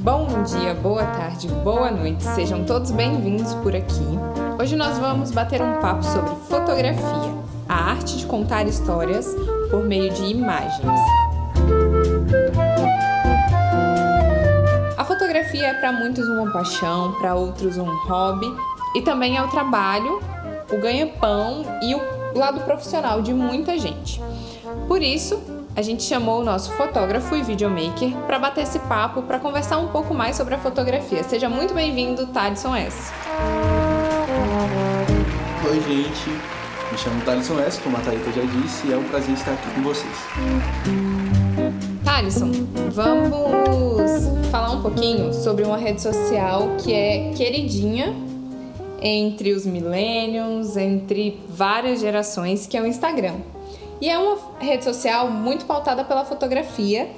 Bom dia, boa tarde, boa noite, sejam todos bem-vindos por aqui. Hoje nós vamos bater um papo sobre fotografia, a arte de contar histórias por meio de imagens. A fotografia é para muitos uma paixão, para outros um hobby e também é o trabalho, o ganha-pão e o lado profissional de muita gente. Por isso, a gente chamou o nosso fotógrafo e videomaker para bater esse papo, para conversar um pouco mais sobre a fotografia. Seja muito bem-vindo, Thaleson S. Oi, gente. Me chamo Thaleson S, como a Thalita já disse, e é um prazer estar aqui com vocês. Thaleson, vamos falar um pouquinho sobre uma rede social que é queridinha entre os millennials, entre várias gerações, que é o Instagram. E é uma rede social muito pautada pela fotografia.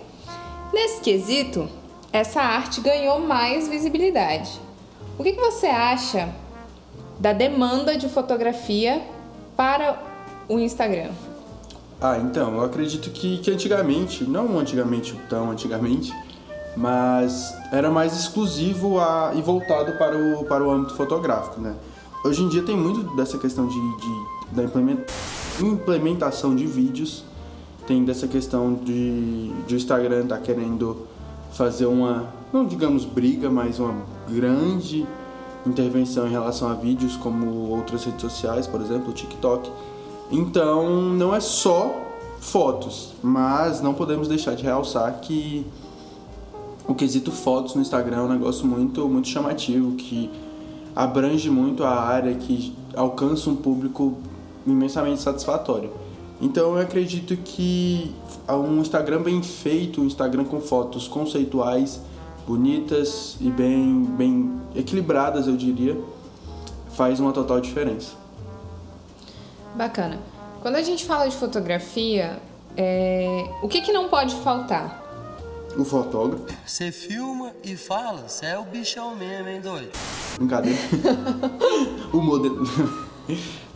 Nesse quesito, essa arte ganhou mais visibilidade. O que, que você acha da demanda de fotografia para o Instagram? Ah, então, eu acredito que, que antigamente, não antigamente tão antigamente, mas era mais exclusivo a, e voltado para o, para o âmbito fotográfico, né? Hoje em dia tem muito dessa questão de, de da implementação implementação de vídeos, tem dessa questão de, de o Instagram tá querendo fazer uma, não digamos briga, mas uma grande intervenção em relação a vídeos como outras redes sociais, por exemplo, o TikTok. Então, não é só fotos, mas não podemos deixar de realçar que o quesito fotos no Instagram é um negócio muito muito chamativo que abrange muito a área, que alcança um público imensamente satisfatório. Então eu acredito que um Instagram bem feito, um Instagram com fotos conceituais, bonitas e bem, bem equilibradas, eu diria, faz uma total diferença. Bacana. Quando a gente fala de fotografia, é... o que, que não pode faltar? O fotógrafo. Você filma e fala, você é o bichão mesmo, hein, doido? Brincadeira. o modelo.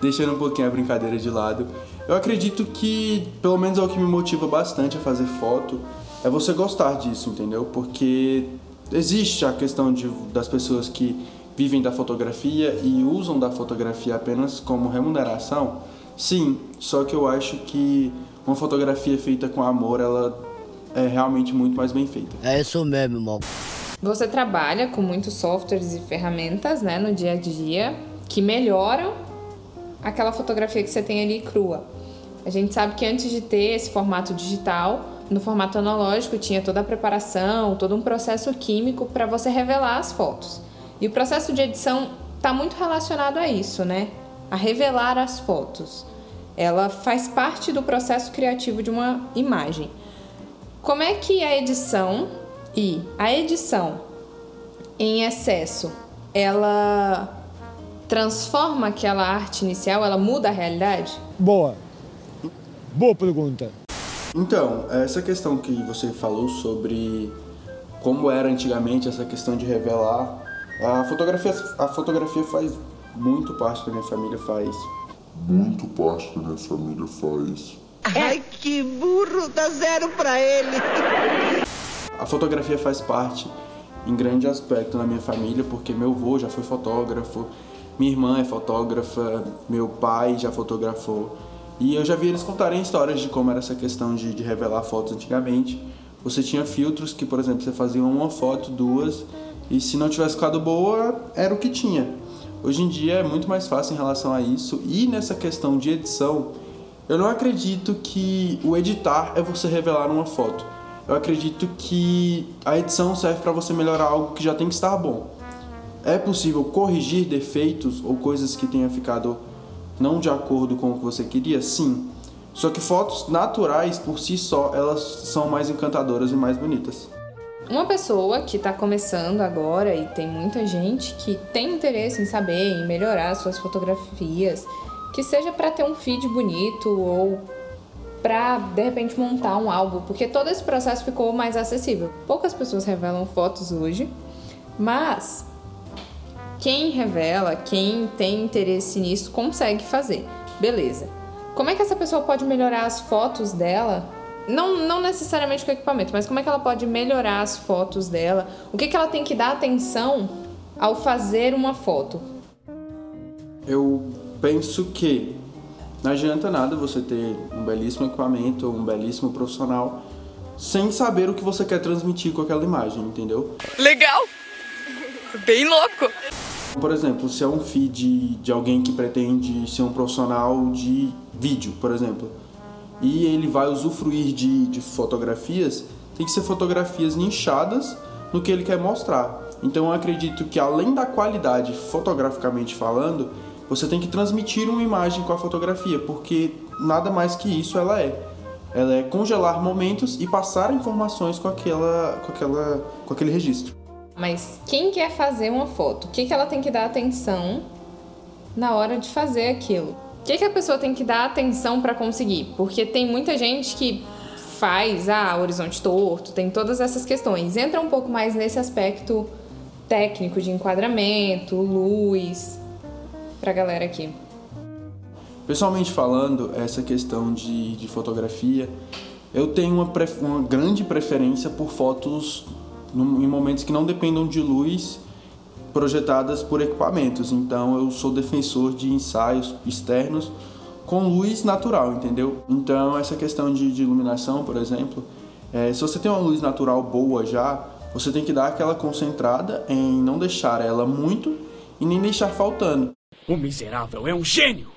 Deixando um pouquinho a brincadeira de lado, eu acredito que, pelo menos é o que me motiva bastante a fazer foto, é você gostar disso, entendeu? Porque existe a questão de, das pessoas que vivem da fotografia e usam da fotografia apenas como remuneração. Sim, só que eu acho que uma fotografia feita com amor, ela é realmente muito mais bem feita. É isso mesmo, irmão. Você trabalha com muitos softwares e ferramentas, né, no dia a dia, que melhoram aquela fotografia que você tem ali crua. A gente sabe que antes de ter esse formato digital, no formato analógico tinha toda a preparação, todo um processo químico para você revelar as fotos. E o processo de edição está muito relacionado a isso, né? A revelar as fotos. Ela faz parte do processo criativo de uma imagem. Como é que a edição e a edição em excesso, ela transforma aquela arte inicial, ela muda a realidade? Boa. Boa pergunta. Então, essa questão que você falou sobre como era antigamente essa questão de revelar, a fotografia, a fotografia faz muito parte da minha família, faz. Muito parte da minha família faz. Ai, que burro, dá zero pra ele. A fotografia faz parte em grande aspecto na minha família, porque meu avô já foi fotógrafo, minha irmã é fotógrafa, meu pai já fotografou. E eu já vi eles contarem histórias de como era essa questão de, de revelar fotos antigamente. Você tinha filtros que, por exemplo, você fazia uma foto, duas, e se não tivesse ficado boa, era o que tinha. Hoje em dia é muito mais fácil em relação a isso. E nessa questão de edição, eu não acredito que o editar é você revelar uma foto. Eu acredito que a edição serve para você melhorar algo que já tem que estar bom. É possível corrigir defeitos ou coisas que tenha ficado não de acordo com o que você queria? Sim. Só que fotos naturais por si só, elas são mais encantadoras e mais bonitas. Uma pessoa que está começando agora e tem muita gente que tem interesse em saber, em melhorar suas fotografias, que seja para ter um feed bonito ou para de repente montar um álbum, porque todo esse processo ficou mais acessível. Poucas pessoas revelam fotos hoje, mas quem revela, quem tem interesse nisso, consegue fazer. Beleza. Como é que essa pessoa pode melhorar as fotos dela não, não necessariamente com o equipamento, mas como é que ela pode melhorar as fotos dela? O que, que ela tem que dar atenção ao fazer uma foto? Eu penso que não adianta nada você ter um belíssimo equipamento, um belíssimo profissional, sem saber o que você quer transmitir com aquela imagem, entendeu? Legal! Bem louco! Por exemplo, se é um feed de alguém que pretende ser um profissional de vídeo, por exemplo, e ele vai usufruir de, de fotografias, tem que ser fotografias nichadas no que ele quer mostrar. Então eu acredito que além da qualidade fotograficamente falando, você tem que transmitir uma imagem com a fotografia, porque nada mais que isso ela é. Ela é congelar momentos e passar informações com aquela, com aquela, com aquele registro. Mas quem quer fazer uma foto, o que, que ela tem que dar atenção na hora de fazer aquilo? O que, que a pessoa tem que dar atenção para conseguir? Porque tem muita gente que faz ah, horizonte torto, tem todas essas questões. Entra um pouco mais nesse aspecto técnico de enquadramento, luz, pra galera aqui. Pessoalmente falando, essa questão de, de fotografia, eu tenho uma, uma grande preferência por fotos em momentos que não dependam de luz projetadas por equipamentos. Então eu sou defensor de ensaios externos com luz natural, entendeu? Então essa questão de, de iluminação, por exemplo, é, se você tem uma luz natural boa já, você tem que dar aquela concentrada em não deixar ela muito e nem deixar faltando. O miserável é um gênio!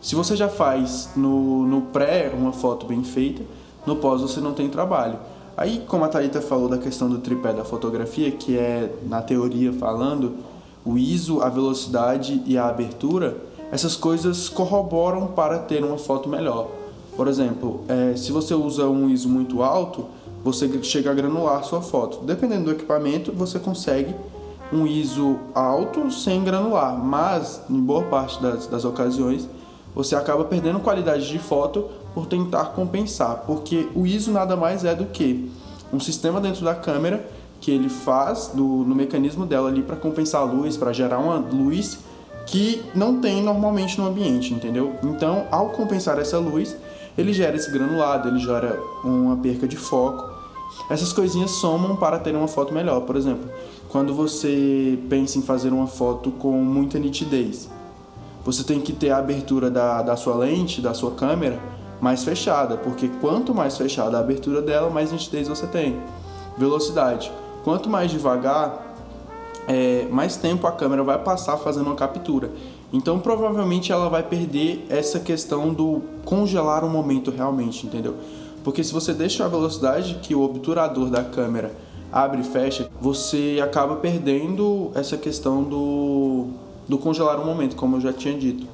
Se você já faz no, no pré uma foto bem feita, no pós você não tem trabalho. Aí, como a Thalita falou da questão do tripé da fotografia, que é, na teoria falando, o ISO, a velocidade e a abertura, essas coisas corroboram para ter uma foto melhor. Por exemplo, é, se você usa um ISO muito alto, você chega a granular sua foto. Dependendo do equipamento, você consegue um ISO alto sem granular, mas em boa parte das, das ocasiões você acaba perdendo qualidade de foto por tentar compensar, porque o ISO nada mais é do que um sistema dentro da câmera que ele faz do, no mecanismo dela ali para compensar a luz, para gerar uma luz que não tem normalmente no ambiente, entendeu? Então, ao compensar essa luz, ele gera esse granulado, ele gera uma perca de foco. Essas coisinhas somam para ter uma foto melhor. Por exemplo, quando você pensa em fazer uma foto com muita nitidez, você tem que ter a abertura da, da sua lente, da sua câmera, mais fechada, porque quanto mais fechada a abertura dela, mais nitidez você tem. Velocidade. Quanto mais devagar, é, mais tempo a câmera vai passar fazendo uma captura. Então provavelmente ela vai perder essa questão do congelar o momento realmente, entendeu? Porque se você deixa a velocidade que o obturador da câmera abre e fecha, você acaba perdendo essa questão do do congelar um momento, como eu já tinha dito.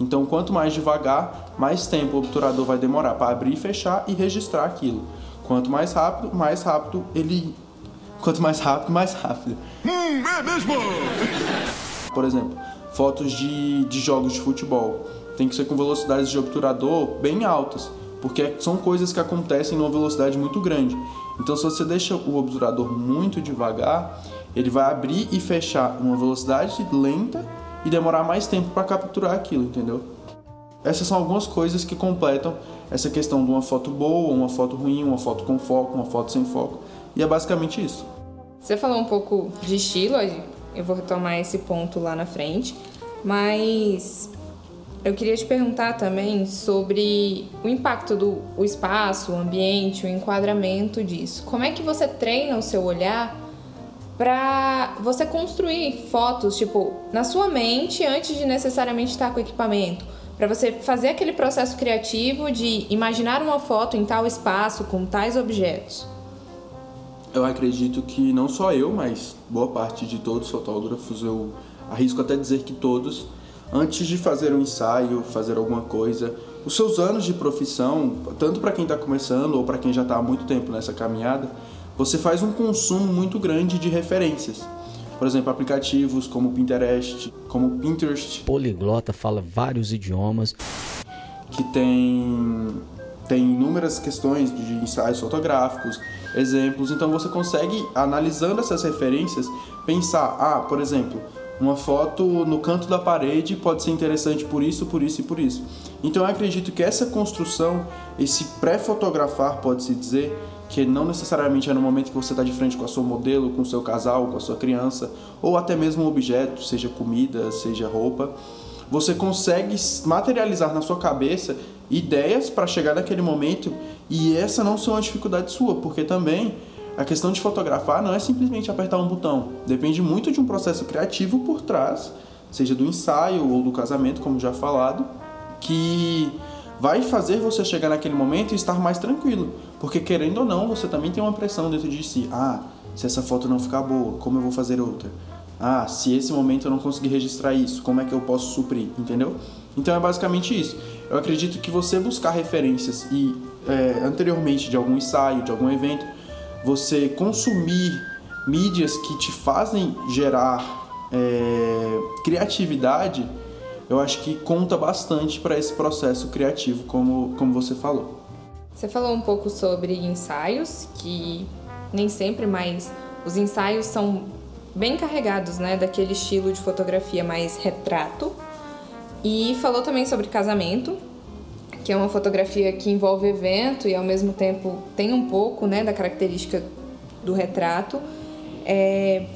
Então, quanto mais devagar, mais tempo o obturador vai demorar para abrir e fechar e registrar aquilo. Quanto mais rápido, mais rápido ele. Quanto mais rápido, mais rápido. Hum, é mesmo! Por exemplo, fotos de, de jogos de futebol. Tem que ser com velocidades de obturador bem altas, porque são coisas que acontecem numa velocidade muito grande. Então, se você deixa o obturador muito devagar, ele vai abrir e fechar numa velocidade lenta e demorar mais tempo para capturar aquilo, entendeu? Essas são algumas coisas que completam essa questão de uma foto boa, uma foto ruim, uma foto com foco, uma foto sem foco. E é basicamente isso. Você falou um pouco de estilo, eu vou retomar esse ponto lá na frente, mas eu queria te perguntar também sobre o impacto do o espaço, o ambiente, o enquadramento disso. Como é que você treina o seu olhar para você construir fotos, tipo, na sua mente antes de necessariamente estar com o equipamento. Para você fazer aquele processo criativo de imaginar uma foto em tal espaço, com tais objetos. Eu acredito que não só eu, mas boa parte de todos os fotógrafos, eu arrisco até dizer que todos, antes de fazer um ensaio, fazer alguma coisa, os seus anos de profissão, tanto para quem está começando ou para quem já está há muito tempo nessa caminhada, você faz um consumo muito grande de referências. Por exemplo, aplicativos como Pinterest, como Pinterest. Poliglota fala vários idiomas. Que tem, tem inúmeras questões de ensaios fotográficos, exemplos. Então você consegue, analisando essas referências, pensar, ah, por exemplo, Uma foto no canto da parede pode ser interessante por isso, por isso e por isso. Então eu acredito que essa construção, esse pré-fotografar, pode-se dizer, que não necessariamente é no momento que você está de frente com a sua modelo, com o seu casal, com a sua criança, ou até mesmo um objeto, seja comida, seja roupa, você consegue materializar na sua cabeça ideias para chegar naquele momento e essa não ser uma dificuldade sua, porque também a questão de fotografar não é simplesmente apertar um botão, depende muito de um processo criativo por trás, seja do ensaio ou do casamento, como já falado, que vai fazer você chegar naquele momento e estar mais tranquilo, porque querendo ou não, você também tem uma pressão dentro de si. Ah, se essa foto não ficar boa, como eu vou fazer outra? Ah, se esse momento eu não conseguir registrar isso, como é que eu posso suprir, entendeu? Então é basicamente isso. Eu acredito que você buscar referências e é, anteriormente de algum ensaio, de algum evento, você consumir mídias que te fazem gerar é, criatividade, eu acho que conta bastante para esse processo criativo, como, como você falou. Você falou um pouco sobre ensaios, que nem sempre, mas os ensaios são bem carregados, né, daquele estilo de fotografia mais retrato. E falou também sobre casamento, que é uma fotografia que envolve evento e ao mesmo tempo tem um pouco, né, da característica do retrato. É...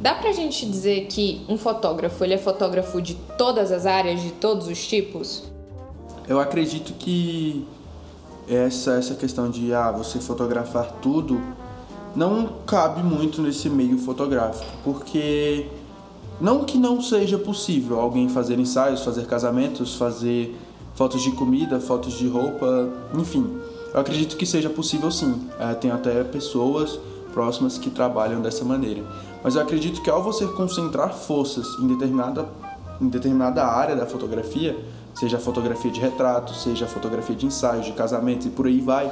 Dá pra gente dizer que um fotógrafo, ele é fotógrafo de todas as áreas, de todos os tipos? Eu acredito que essa essa questão de ah, você fotografar tudo não cabe muito nesse meio fotográfico, porque não que não seja possível alguém fazer ensaios, fazer casamentos, fazer fotos de comida, fotos de roupa, enfim. Eu acredito que seja possível sim. É, tem até pessoas próximas que trabalham dessa maneira. Mas eu acredito que ao você concentrar forças em determinada, em determinada área da fotografia, seja fotografia de retrato, seja fotografia de ensaios, de casamentos e por aí vai,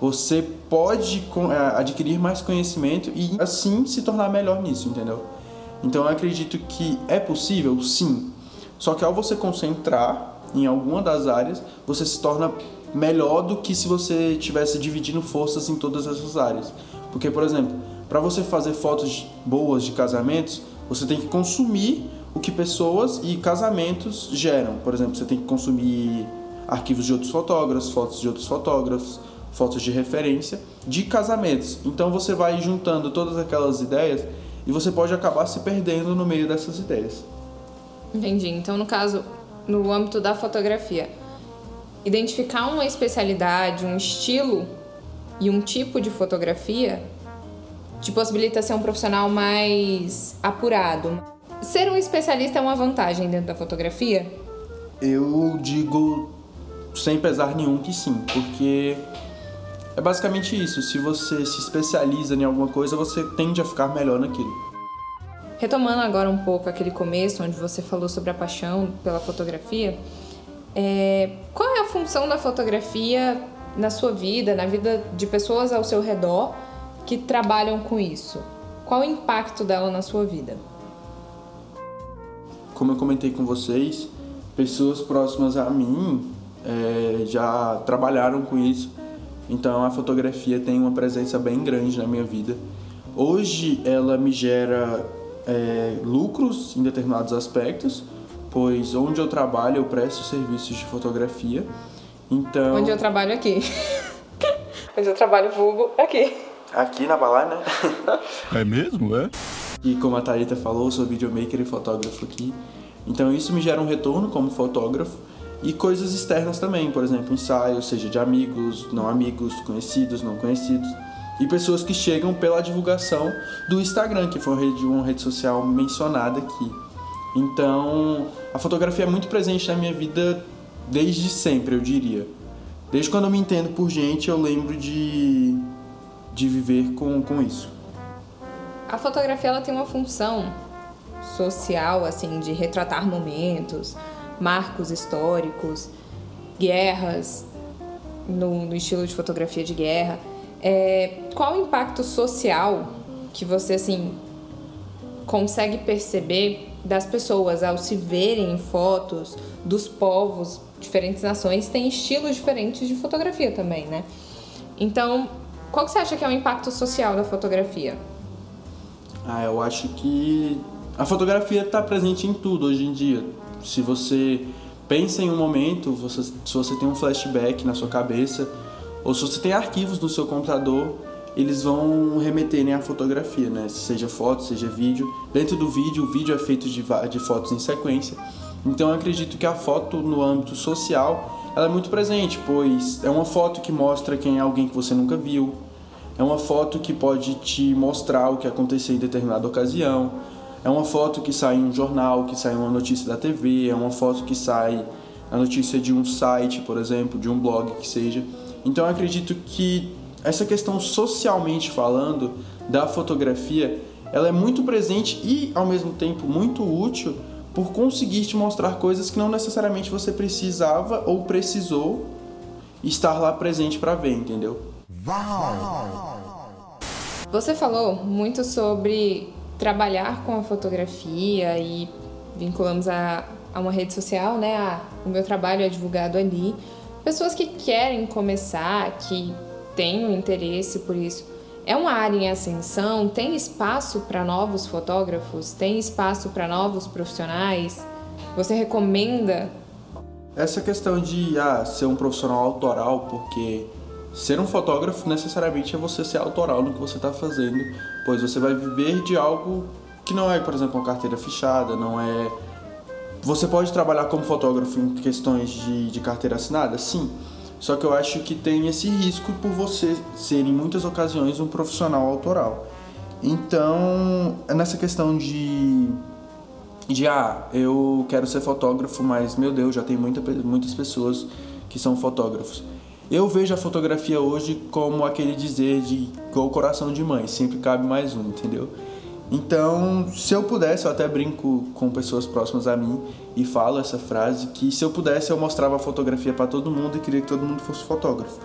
você pode é, adquirir mais conhecimento e assim se tornar melhor nisso, entendeu? Então eu acredito que é possível, sim. Só que ao você concentrar em alguma das áreas, você se torna melhor do que se você tivesse dividindo forças em todas essas áreas. Porque, por exemplo, para você fazer fotos boas de casamentos, você tem que consumir o que pessoas e casamentos geram. Por exemplo, você tem que consumir arquivos de outros fotógrafos, fotos de outros fotógrafos, fotos de referência de casamentos. Então você vai juntando todas aquelas ideias e você pode acabar se perdendo no meio dessas ideias. Entendi. Então, no caso, no âmbito da fotografia, identificar uma especialidade, um estilo e um tipo de fotografia te possibilita ser um profissional mais apurado. Ser um especialista é uma vantagem dentro da fotografia? Eu digo sem pesar nenhum que sim, porque é basicamente isso. Se você se especializa em alguma coisa, você tende a ficar melhor naquilo. Retomando agora um pouco aquele começo, onde você falou sobre a paixão pela fotografia, é... qual é a função da fotografia na sua vida, na vida de pessoas ao seu redor que trabalham com isso? Qual o impacto dela na sua vida? Como eu comentei com vocês, pessoas próximas a mim é, já trabalharam com isso então a fotografia tem uma presença bem grande na minha vida. Hoje ela me gera é, lucros em determinados aspectos, pois onde eu trabalho eu presto serviços de fotografia. Então. Onde eu trabalho aqui. onde eu trabalho vulgo aqui. Aqui na Balai, né? é mesmo, é? E como a Thalita falou, eu sou videomaker e fotógrafo aqui. Então isso me gera um retorno como fotógrafo e coisas externas também, por exemplo, ensaios, seja de amigos, não amigos, conhecidos, não conhecidos, e pessoas que chegam pela divulgação do Instagram, que foi uma rede, uma rede social mencionada aqui. Então, a fotografia é muito presente na minha vida desde sempre, eu diria. Desde quando eu me entendo por gente, eu lembro de, de viver com, com isso. A fotografia ela tem uma função social, assim, de retratar momentos, marcos históricos, guerras, no, no estilo de fotografia de guerra. É, qual o impacto social que você assim consegue perceber das pessoas ao se verem em fotos dos povos, diferentes nações têm estilos diferentes de fotografia também, né? Então, qual que você acha que é o impacto social da fotografia? Ah, eu acho que a fotografia está presente em tudo hoje em dia. Se você pensa em um momento, você, se você tem um flashback na sua cabeça, ou se você tem arquivos no seu computador, eles vão remeterem à fotografia, né? Seja foto, seja vídeo. Dentro do vídeo, o vídeo é feito de, de fotos em sequência. Então eu acredito que a foto no âmbito social ela é muito presente, pois é uma foto que mostra quem é alguém que você nunca viu, é uma foto que pode te mostrar o que aconteceu em determinada ocasião, é uma foto que sai em um jornal, que sai uma notícia da TV, é uma foto que sai a notícia de um site, por exemplo, de um blog que seja. Então eu acredito que essa questão socialmente falando da fotografia, ela é muito presente e ao mesmo tempo muito útil por conseguir te mostrar coisas que não necessariamente você precisava ou precisou estar lá presente para ver, entendeu? Você falou muito sobre trabalhar com a fotografia e vinculamos a, a uma rede social, né? A, o meu trabalho é divulgado ali. Pessoas que querem começar, que têm um interesse por isso. É uma área em ascensão? Tem espaço para novos fotógrafos? Tem espaço para novos profissionais? Você recomenda? Essa questão de ah, ser um profissional autoral, porque ser um fotógrafo necessariamente é você ser autoral no que você está fazendo, pois você vai viver de algo que não é, por exemplo, uma carteira fechada, não é. Você pode trabalhar como fotógrafo em questões de, de carteira assinada? Sim só que eu acho que tem esse risco por você ser, em muitas ocasiões, um profissional autoral. Então, nessa questão de. De, ah, eu quero ser fotógrafo, mas, meu Deus, já tem muita, muitas pessoas que são fotógrafos. Eu vejo a fotografia hoje como aquele dizer de igual coração de mãe, sempre cabe mais um, entendeu? Então, se eu pudesse, eu até brinco com pessoas próximas a mim e falo essa frase que se eu pudesse eu mostrava a fotografia para todo mundo e queria que todo mundo fosse fotógrafo.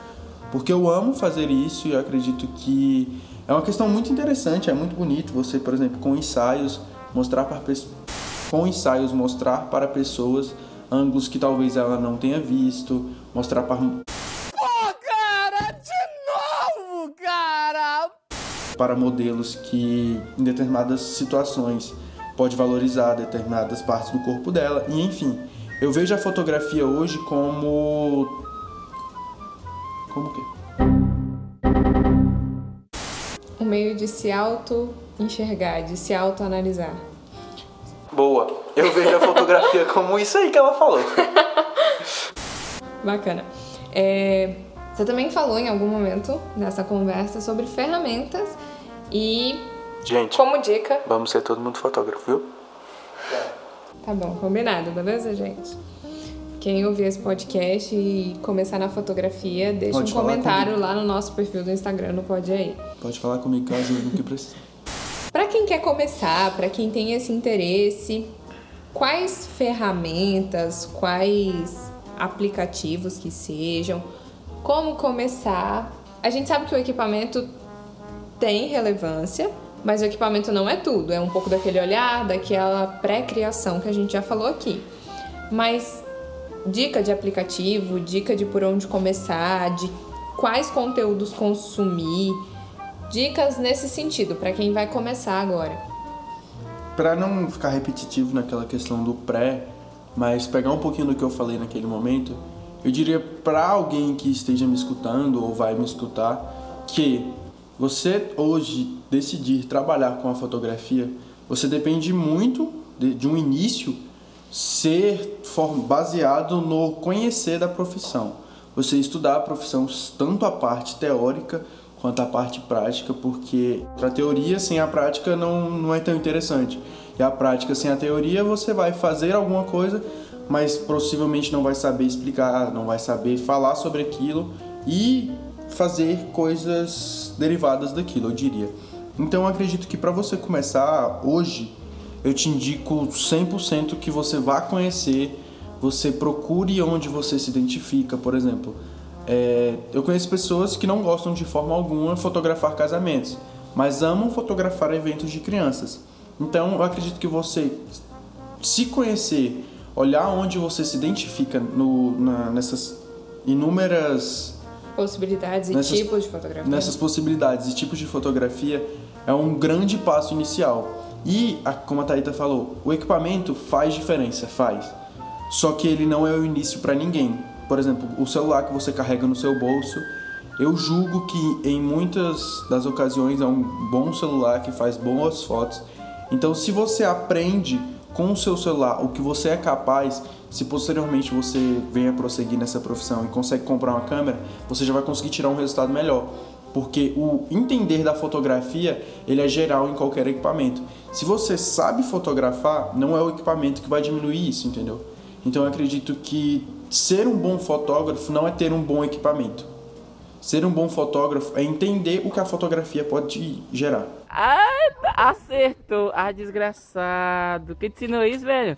Porque eu amo fazer isso e eu acredito que é uma questão muito interessante, é muito bonito você, por exemplo, com ensaios mostrar para com ensaios mostrar para pessoas ângulos que talvez ela não tenha visto, mostrar para para modelos que, em determinadas situações, pode valorizar determinadas partes do corpo dela. E enfim, eu vejo a fotografia hoje como. Como que? Um meio de se auto-enxergar, de se auto-analisar. Boa! Eu vejo a fotografia como isso aí que ela falou. Bacana. É, você também falou em algum momento nessa conversa sobre ferramentas e Gente, como dica. Vamos ser todo mundo fotógrafo, viu? Tá bom, combinado, beleza, gente? Quem ouvir esse podcast e começar na fotografia, deixa Pode um comentário comigo. lá no nosso perfil do Instagram, no Pode Aí. Pode falar comigo que eu ajudo no que precisa. para quem quer começar, para quem tem esse interesse, quais ferramentas, quais aplicativos que sejam, como começar? A gente sabe que o equipamento tem relevância, mas o equipamento não é tudo. É um pouco daquele olhar, daquela pré-criação que a gente já falou aqui. Mas dica de aplicativo, dica de por onde começar, de quais conteúdos consumir, dicas nesse sentido para quem vai começar agora. Para não ficar repetitivo naquela questão do pré, mas pegar um pouquinho do que eu falei naquele momento, eu diria para alguém que esteja me escutando ou vai me escutar que você hoje decidir trabalhar com a fotografia, você depende muito de, de um início ser baseado no conhecer da profissão. Você estudar a profissão tanto a parte teórica quanto a parte prática, porque a teoria sem a prática não, não é tão interessante. E a prática sem a teoria, você vai fazer alguma coisa, mas possivelmente não vai saber explicar, não vai saber falar sobre aquilo e fazer coisas derivadas daquilo, eu diria. Então eu acredito que para você começar hoje, eu te indico 100% que você vá conhecer, você procure onde você se identifica, por exemplo. É, eu conheço pessoas que não gostam de forma alguma fotografar casamentos, mas amam fotografar eventos de crianças. Então eu acredito que você se conhecer olhar onde você se identifica no, na, nessas inúmeras possibilidades e nessas, tipos de fotografia. Nessas possibilidades e tipos de fotografia é um grande passo inicial. E, como a Thaíta falou, o equipamento faz diferença, faz. Só que ele não é o início para ninguém. Por exemplo, o celular que você carrega no seu bolso, eu julgo que em muitas das ocasiões é um bom celular que faz boas fotos. Então, se você aprende com o seu celular o que você é capaz, se posteriormente você venha prosseguir nessa profissão e consegue comprar uma câmera, você já vai conseguir tirar um resultado melhor. Porque o entender da fotografia, ele é geral em qualquer equipamento. Se você sabe fotografar, não é o equipamento que vai diminuir isso, entendeu? Então eu acredito que ser um bom fotógrafo não é ter um bom equipamento. Ser um bom fotógrafo é entender o que a fotografia pode gerar. Ah, acertou. Ah, desgraçado. Quem te ensinou isso, velho?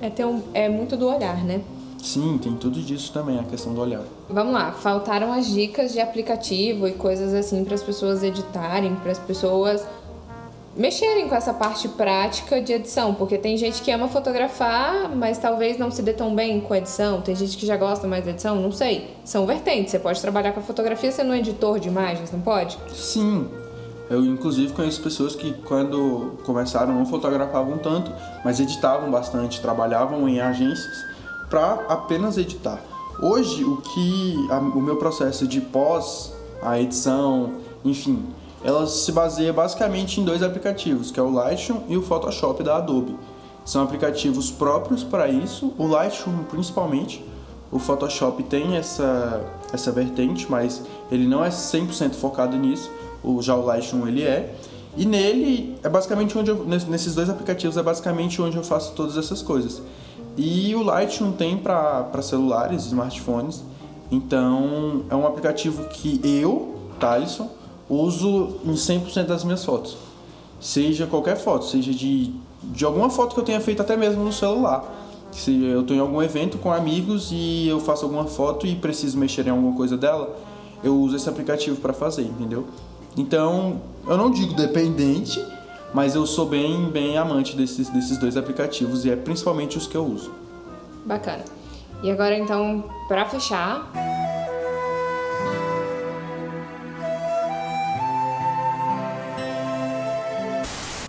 É, ter um, é muito do olhar, né? Sim, tem tudo disso também, a questão do olhar. Vamos lá, faltaram as dicas de aplicativo e coisas assim para as pessoas editarem, para as pessoas mexerem com essa parte prática de edição, porque tem gente que ama fotografar, mas talvez não se dê tão bem com a edição. Tem gente que já gosta mais da edição, não sei. São vertentes. Você pode trabalhar com a fotografia sendo um editor de imagens, não pode? Sim, eu inclusive conheço pessoas que quando começaram não fotografavam tanto, mas editavam bastante, trabalhavam em agências para apenas editar. Hoje, o que a- o meu processo de pós, a edição, enfim, ela se baseia basicamente em dois aplicativos, que é o Lightroom e o Photoshop da Adobe. São aplicativos próprios para isso, o Lightroom principalmente. O Photoshop tem essa, essa vertente, mas ele não é 100% focado nisso. O, já o Lightroom ele é. E nele é basicamente onde eu, ness- nesses dois aplicativos é basicamente onde eu faço todas essas coisas. E o Lightroom tem para celulares, smartphones. Então é um aplicativo que eu, Thalisson, uso em 100% das minhas fotos. Seja qualquer foto, seja de, de alguma foto que eu tenha feito até mesmo no celular. Se eu estou em algum evento com amigos e eu faço alguma foto e preciso mexer em alguma coisa dela, eu uso esse aplicativo para fazer, entendeu? Então, eu não digo dependente, mas eu sou bem, bem amante desses, desses dois aplicativos e é principalmente os que eu uso. Bacana. E agora então, para fechar,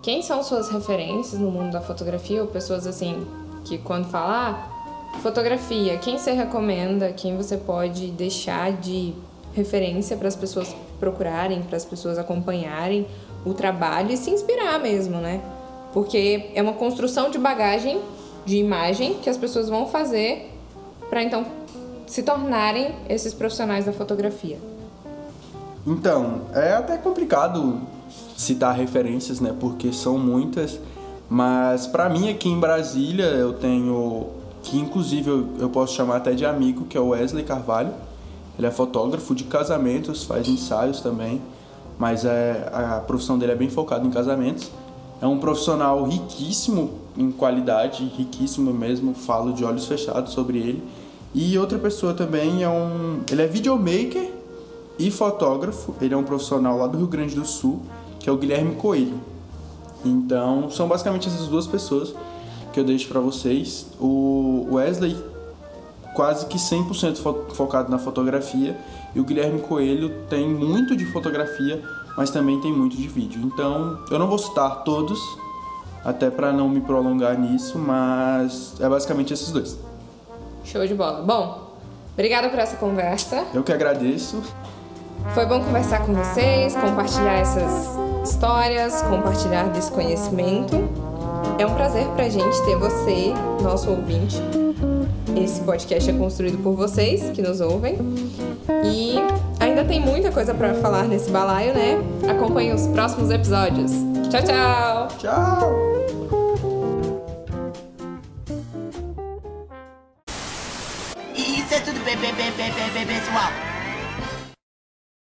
quem são suas referências no mundo da fotografia ou pessoas assim que quando falar ah, fotografia, quem você recomenda, quem você pode deixar de referência para as pessoas procurarem, para as pessoas acompanharem o trabalho e se inspirar mesmo, né? Porque é uma construção de bagagem de imagem que as pessoas vão fazer para então se tornarem esses profissionais da fotografia. Então, é até complicado citar referências, né? Porque são muitas. Mas para mim aqui em Brasília eu tenho que inclusive eu, posso chamar até de amigo, que é o Wesley Carvalho. Ele é fotógrafo de casamentos, faz ensaios também, mas é, a profissão dele é bem focada em casamentos. É um profissional riquíssimo em qualidade, riquíssimo mesmo, falo de olhos fechados sobre ele. E outra pessoa também é um. Ele é videomaker e fotógrafo. Ele é um profissional lá do Rio Grande do Sul, que é o Guilherme Coelho. Então, são basicamente essas duas pessoas que eu deixo para vocês. O Wesley, quase que 100% fo focado na fotografia, e o Guilherme Coelho tem muito de fotografia, mas também tem muito de vídeo. Então, eu não vou citar todos, até para não me prolongar nisso, mas é basicamente esses dois. Show de bola. Bom, obrigada por essa conversa. Eu que agradeço. Foi bom conversar com vocês, compartilhar essas histórias, compartilhar desse conhecimento. É um prazer pra gente ter você, nosso ouvinte. Esse podcast é construído por vocês que nos ouvem. E ainda tem muita coisa pra falar nesse balaio, né? Acompanhe os próximos episódios. Tchau, tchau! Tchau! Isso é tudo bem, bem, bem, bem, bem, bem, pessoal.